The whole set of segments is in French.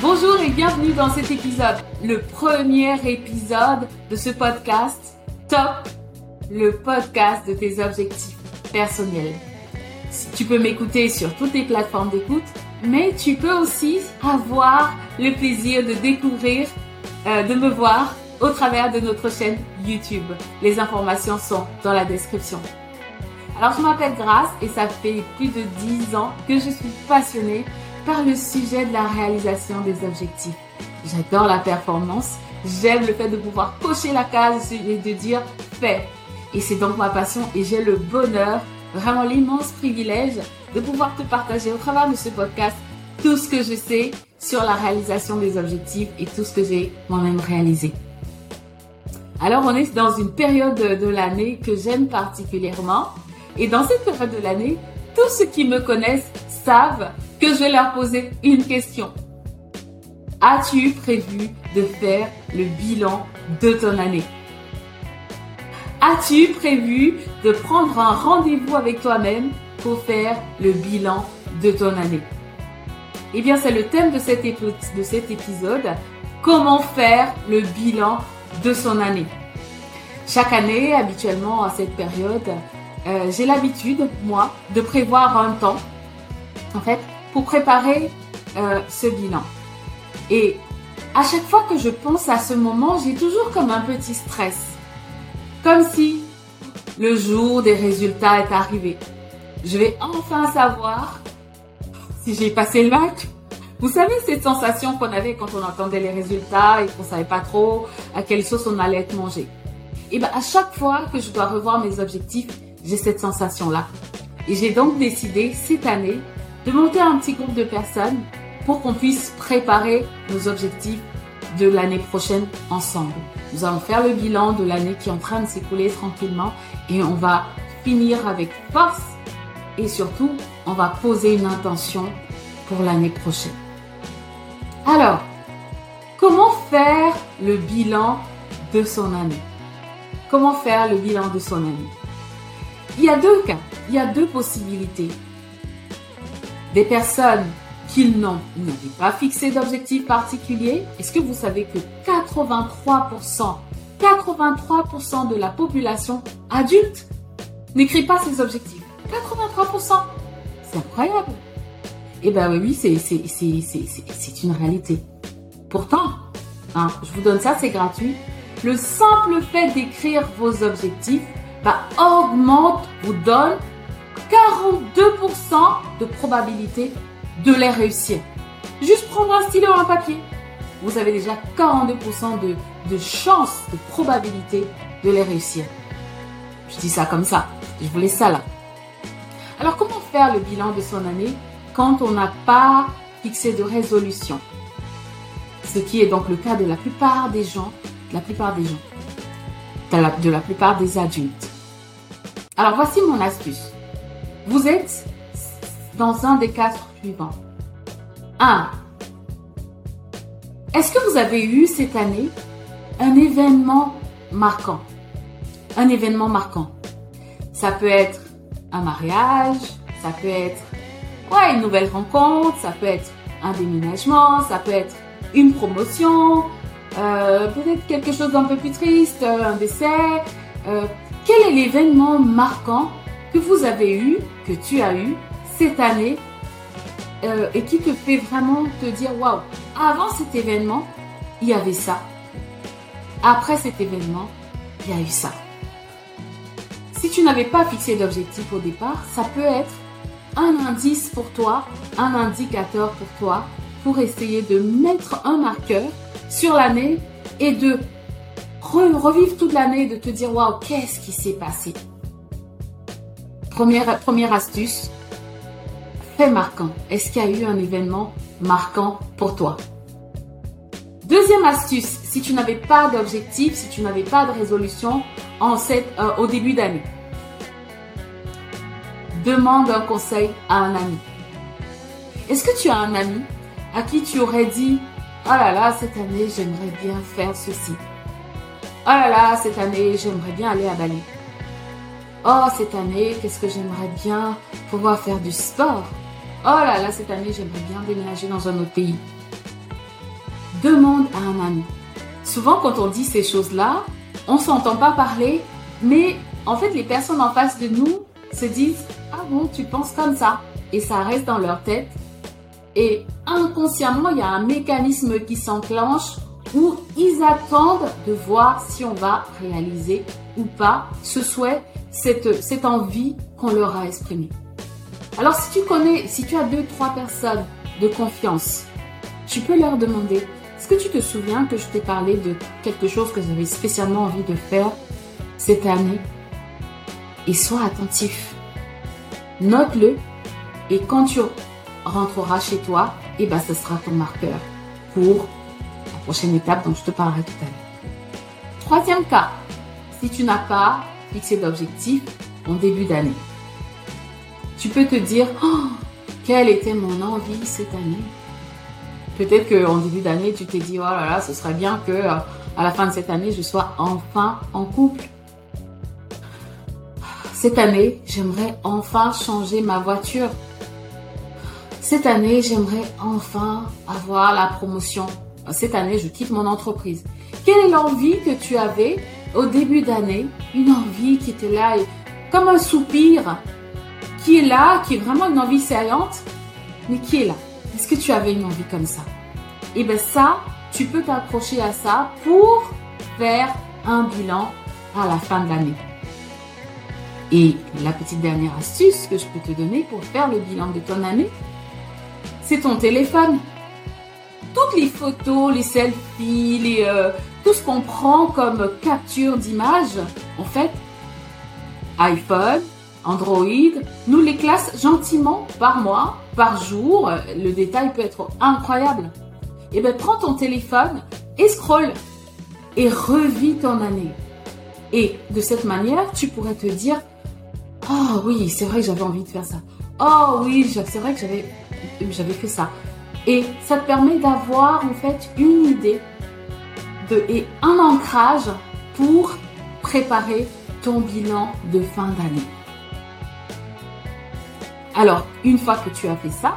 Bonjour et bienvenue dans cet épisode, le premier épisode de ce podcast Top, le podcast de tes objectifs personnels. Tu peux m'écouter sur toutes les plateformes d'écoute, mais tu peux aussi avoir le plaisir de découvrir, euh, de me voir au travers de notre chaîne YouTube. Les informations sont dans la description. Alors je m'appelle Grace et ça fait plus de 10 ans que je suis passionnée par le sujet de la réalisation des objectifs. J'adore la performance, j'aime le fait de pouvoir cocher la case et de dire fait. Et c'est donc ma passion et j'ai le bonheur, vraiment l'immense privilège de pouvoir te partager au travers de ce podcast tout ce que je sais sur la réalisation des objectifs et tout ce que j'ai moi-même réalisé. Alors on est dans une période de l'année que j'aime particulièrement et dans cette période de l'année, tous ceux qui me connaissent savent que je vais leur poser une question. As-tu prévu de faire le bilan de ton année? As-tu prévu de prendre un rendez-vous avec toi-même pour faire le bilan de ton année? Eh bien, c'est le thème de cet, de cet épisode. Comment faire le bilan de son année? Chaque année, habituellement à cette période, euh, j'ai l'habitude, moi, de prévoir un temps, en fait, pour préparer euh, ce bilan. Et à chaque fois que je pense à ce moment, j'ai toujours comme un petit stress. Comme si le jour des résultats est arrivé. Je vais enfin savoir si j'ai passé le bac. Vous savez cette sensation qu'on avait quand on entendait les résultats et qu'on savait pas trop à quelle sauce on allait être mangé. Et ben à chaque fois que je dois revoir mes objectifs, j'ai cette sensation-là. Et j'ai donc décidé cette année de monter un petit groupe de personnes pour qu'on puisse préparer nos objectifs de l'année prochaine ensemble. Nous allons faire le bilan de l'année qui est en train de s'écouler tranquillement et on va finir avec force et surtout on va poser une intention pour l'année prochaine. Alors, comment faire le bilan de son année? Comment faire le bilan de son année? Il y a deux cas, il y a deux possibilités. Des personnes qui n'ont pas fixé d'objectif particulier. Est-ce que vous savez que 83%, 83% de la population adulte n'écrit pas ses objectifs? 83% C'est incroyable. Eh bien oui, c'est une réalité. Pourtant, hein, je vous donne ça, c'est gratuit. Le simple fait d'écrire vos objectifs augmente, vous donne 42% de probabilité de les réussir. Juste prendre un stylo et un papier. Vous avez déjà 42% de, de chance, de probabilité de les réussir. Je dis ça comme ça. Je voulais ça là. Alors comment faire le bilan de son année quand on n'a pas fixé de résolution? Ce qui est donc le cas de la plupart des gens, de la plupart des gens, de la plupart des adultes. Alors voici mon astuce. Vous êtes dans un des quatre suivants. 1. Est-ce que vous avez eu cette année un événement marquant? Un événement marquant. Ça peut être un mariage, ça peut être une nouvelle rencontre, ça peut être un déménagement, ça peut être une promotion, euh, peut-être quelque chose d'un peu plus triste, un décès, euh, quel est l'événement marquant que vous avez eu, que tu as eu cette année euh, et qui te fait vraiment te dire waouh, avant cet événement, il y avait ça. Après cet événement, il y a eu ça. Si tu n'avais pas fixé d'objectif au départ, ça peut être un indice pour toi, un indicateur pour toi, pour essayer de mettre un marqueur sur l'année et de revivre toute l'année, de te dire waouh, qu'est-ce qui s'est passé? Première, astuce, fait marquant. Est-ce qu'il y a eu un événement marquant pour toi? Deuxième astuce, si tu n'avais pas d'objectif, si tu n'avais pas de résolution en cette, euh, au début d'année, demande un conseil à un ami. Est-ce que tu as un ami à qui tu aurais dit, oh là là, cette année, j'aimerais bien faire ceci. Oh là là, cette année, j'aimerais bien aller à Bali. Oh, cette année, qu'est-ce que j'aimerais bien pouvoir faire du sport. Oh là là, cette année, j'aimerais bien déménager dans un autre pays. demande à un ami. Souvent, quand on dit ces choses-là, on s'entend pas parler, mais en fait, les personnes en face de nous se disent Ah bon, tu penses comme ça Et ça reste dans leur tête. Et inconsciemment, il y a un mécanisme qui s'enclenche où ils attendent de voir si on va réaliser ou pas ce souhait, cette, envie qu'on leur a exprimée. Alors si tu connais, si tu as deux, trois personnes de confiance, tu peux leur demander, est-ce que tu te souviens que je t'ai parlé de quelque chose que j'avais spécialement envie de faire cette année? Et sois attentif. Note-le et quand tu rentreras chez toi, et eh ben, ce sera ton marqueur pour la prochaine étape dont je te parlerai tout à l'heure. Troisième cas, si tu n'as pas fixé d'objectif en début d'année, tu peux te dire, oh, quelle était mon envie cette année? Peut-être qu'en début d'année, tu t'es dit, oh là là, ce serait bien que euh, à la fin de cette année, je sois enfin en couple. Cette année, j'aimerais enfin changer ma voiture. Cette année, j'aimerais enfin avoir la promotion. Cette année, je quitte mon entreprise. Quelle est l'envie que tu avais au début d'année Une envie qui était là, comme un soupir, qui est là, qui est vraiment une envie saillante, mais qui est là. Est-ce que tu avais une envie comme ça? Et eh bien ça, tu peux t'approcher à ça pour faire un bilan à la fin de l'année. Et la petite dernière astuce que je peux te donner pour faire le bilan de ton année, c'est ton téléphone. Toutes les photos, les selfies, euh, tout ce qu'on prend comme capture d'image, en fait, iPhone, Android, nous les classe gentiment par mois, par jour. Le détail peut être incroyable. Et eh bien, prends ton téléphone et scroll et revis ton année. Et de cette manière, tu pourrais te dire, oh oui, c'est vrai que j'avais envie de faire ça. Oh oui, c'est vrai que j'avais j'avais fait ça. Et ça te permet d'avoir en fait une idée et un ancrage pour préparer ton bilan de fin d'année. Alors, une fois que tu as fait ça,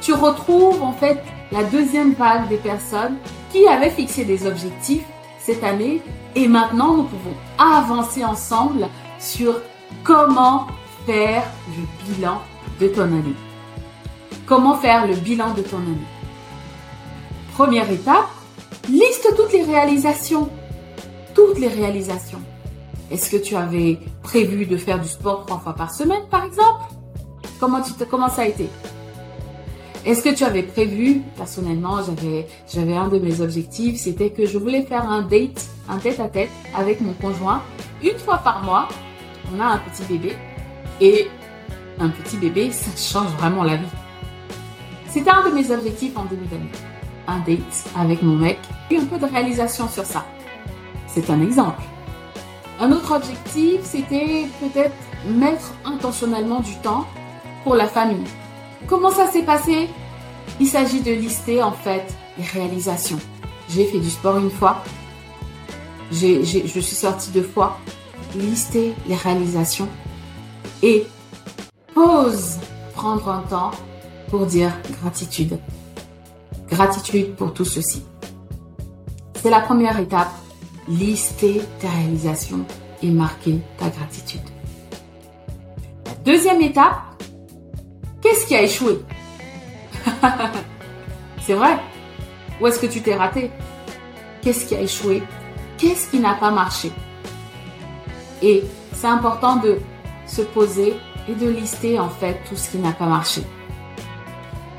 tu retrouves en fait la deuxième vague des personnes qui avaient fixé des objectifs cette année et maintenant nous pouvons avancer ensemble sur comment faire le bilan de ton année. Comment faire le bilan de ton année Première étape, liste toutes les réalisations. Toutes les réalisations. Est-ce que tu avais prévu de faire du sport trois fois par semaine, par exemple? Comment, ça a été? Est-ce que tu avais prévu, personnellement, j'avais, j'avais un de mes objectifs, c'était que je voulais faire un date, un tête-à-tête avec mon conjoint une fois par mois. On a un petit bébé et un petit bébé, ça change vraiment la vie. C'était un de mes objectifs en début d'année. Un date avec mon mec et un peu de réalisation sur ça. C'est un exemple. Un autre objectif, c'était peut-être mettre intentionnellement du temps pour la famille. Comment ça s'est passé? Il s'agit de lister en fait les réalisations. J'ai fait du sport une fois. je suis sortie deux fois. Lister les réalisations. Et pause, prendre un temps pour dire gratitude. Gratitude pour tout ceci. C'est la première étape. Lister tes réalisations et marquer ta gratitude. Deuxième étape, qu'est-ce qui a échoué? C'est vrai Où est-ce que tu t'es raté? Qu'est-ce qui a échoué? Qu'est-ce qui n'a pas marché? Et c'est important de se poser et de lister en fait tout ce qui n'a pas marché.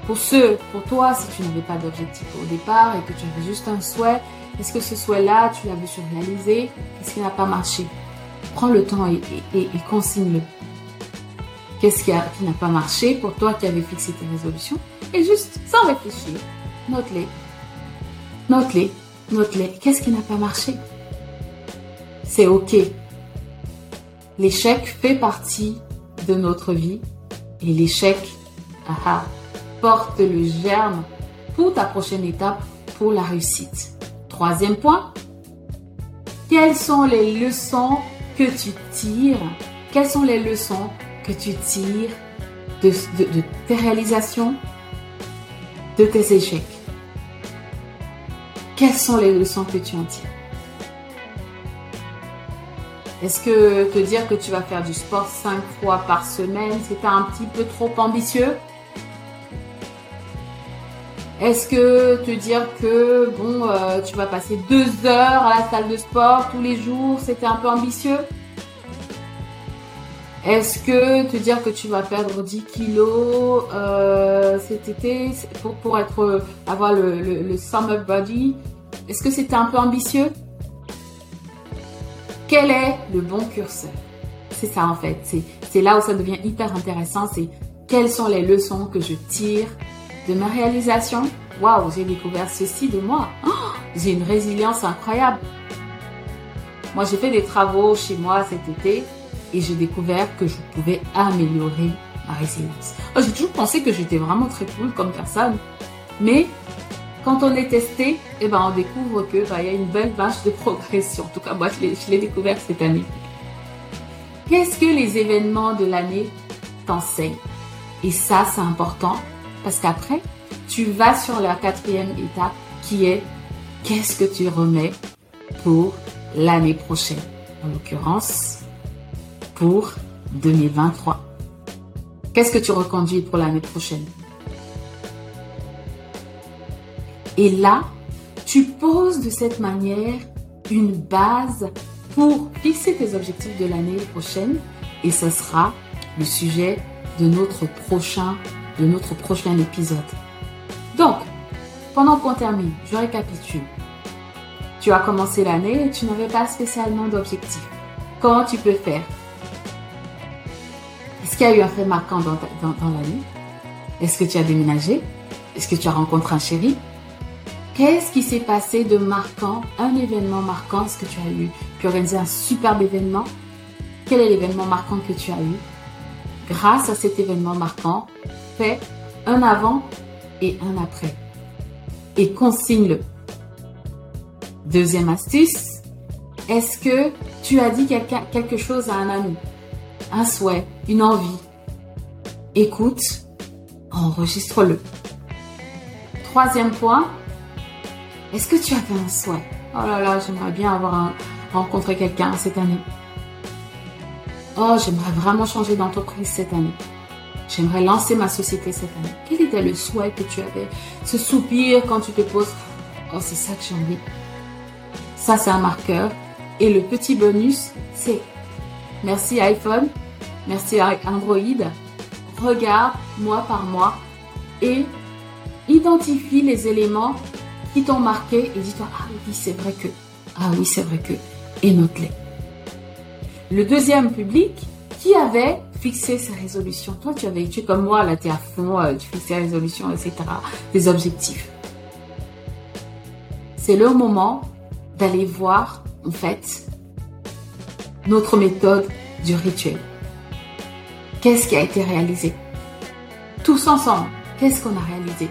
Pour ceux, pour toi, si tu n'avais pas d'objectif au départ et que tu avais juste un souhait, est-ce que ce souhait-là, tu l'avais surréalisé? Qu'est-ce qui n'a pas marché? Prends le temps et, consigne-le. Qu'est-ce qui, n'a pas marché pour toi qui avais fixé tes résolutions? Et juste, sans réfléchir, note-les. Note-les. Note-les. Qu'est-ce qui n'a pas marché? C'est OK. L'échec fait partie de notre vie et l'échec, ah, ah porte le germe pour ta prochaine étape, pour la réussite. Troisième point, quelles sont les leçons que tu tires? Quelles sont les leçons que tu tires de, tes réalisations, de tes échecs? Quelles sont les leçons que tu en tires? Est-ce que te dire que tu vas faire du sport cinq fois par semaine, c'est un petit peu trop ambitieux? Est-ce que te dire que bon, euh, tu vas passer deux heures à la salle de sport tous les jours, c'était un peu ambitieux? Est-ce que te dire que tu vas perdre 10 kilos euh, cet été pour, être avoir le, le, summer body, est-ce que c'était un peu ambitieux? Quel est le bon curseur? C'est ça en fait. C'est là où ça devient hyper intéressant. C'est quelles sont les leçons que je tire de ma réalisation Waouh, j'ai découvert ceci de moi. Oh, j'ai une résilience incroyable. Moi, j'ai fait des travaux chez moi cet été et j'ai découvert que je pouvais améliorer ma résilience. Oh, j'ai toujours pensé que j'étais vraiment très cool comme personne, mais quand on est testé, eh ben, on découvre que bah, il y a une belle vache de progression. En tout cas, moi, je l'ai découvert cette année. Qu'est-ce que les événements de l'année t'enseignent? Et ça, c'est important parce qu'après, tu vas sur la quatrième étape qui est qu'est-ce que tu remets pour l'année prochaine? En l'occurrence, pour 2023. Qu'est-ce que tu reconduis pour l'année prochaine? Et là, tu poses de cette manière une base pour fixer tes objectifs de l'année prochaine et ce sera le sujet de notre prochain, de notre prochain épisode. Donc, pendant qu'on termine, je récapitule. Tu as commencé l'année et tu n'avais pas spécialement d'objectif. Comment tu peux faire? Est-ce qu'il y a eu un fait marquant dans, la vie Est-ce que tu as déménagé? Est-ce que tu as rencontré un chéri? Qu'est-ce qui s'est passé de marquant, un événement marquant Est-ce que tu as eu? Pu organiser un superbe événement. Quel est l'événement marquant que tu as eu? Grâce à cet événement marquant, fais un avant et un après. Et consigne-le. Deuxième astuce, est-ce que tu as dit quelque chose à un ami un souhait, une envie, écoute, enregistre-le. Troisième point, est-ce que tu avais un souhait? Oh là là, j'aimerais bien avoir rencontré quelqu'un cette année. Oh, j'aimerais vraiment changer d'entreprise cette année. J'aimerais lancer ma société cette année. Quel était le souhait que tu avais? Ce soupir quand tu te poses. Oh, c'est ça que j'ai envie. Ça, c'est un marqueur. Et le petit bonus, c'est merci iPhone merci Android, regarde mois par mois et identifie les éléments qui t'ont marqué et dis-toi, ah oui, c'est vrai que, ah oui, c'est vrai que, et note-les. Le deuxième public, qui avait fixé ses résolutions. Toi, tu avais, tu comme moi, là, tu es à fond, euh, tu fixes tes résolutions, etc., des objectifs. C'est le moment d'aller voir, en fait, notre méthode du rituel. Qu'est-ce qui a été réalisé? Tous ensemble, qu'est-ce qu'on a réalisé?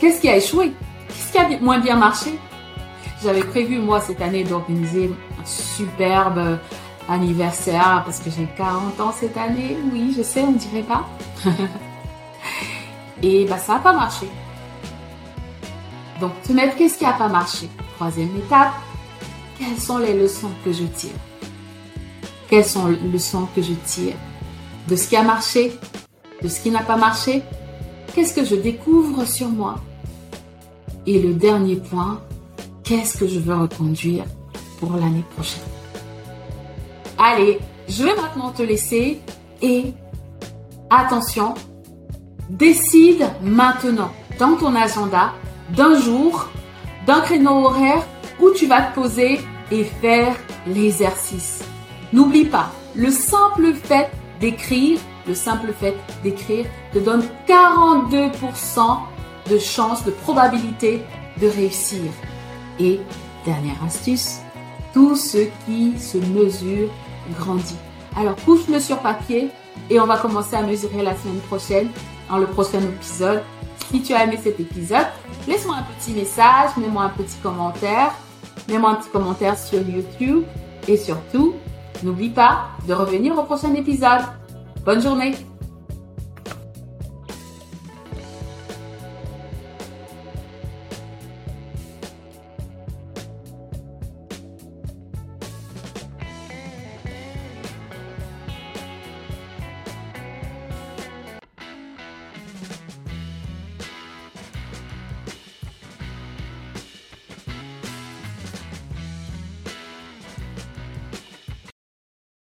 Qu'est-ce qui a échoué? Qu'est-ce qui a moins bien marché? J'avais prévu, moi, cette année, d'organiser un superbe anniversaire parce que j'ai 40 ans cette année. Oui, je sais, on ne dirait pas. Et bah, ça n'a pas marché. Donc, te mettre qu'est-ce qui n'a pas marché? Troisième étape, quelles sont les leçons que je tire? Quelles sont les leçons que je tire de ce qui a marché, de ce qui n'a pas marché? Qu'est-ce que je découvre sur moi? Et le dernier point, qu'est-ce que je veux reconduire pour l'année prochaine? Allez, je vais maintenant te laisser et attention, décide maintenant dans ton agenda d'un jour, d'un créneau horaire où tu vas te poser et faire l'exercice. N'oublie pas, le simple fait d'écrire, le simple fait d'écrire te donne 42% de chance, de probabilité de réussir. Et dernière astuce, tout ce qui se mesure grandit. Alors couche-le sur papier et on va commencer à mesurer la semaine prochaine, dans le prochain épisode. Si tu as aimé cet épisode, laisse-moi un petit message, mets-moi un petit commentaire, mets-moi un petit commentaire sur YouTube et surtout, N'oublie pas de revenir au prochain épisode. Bonne journée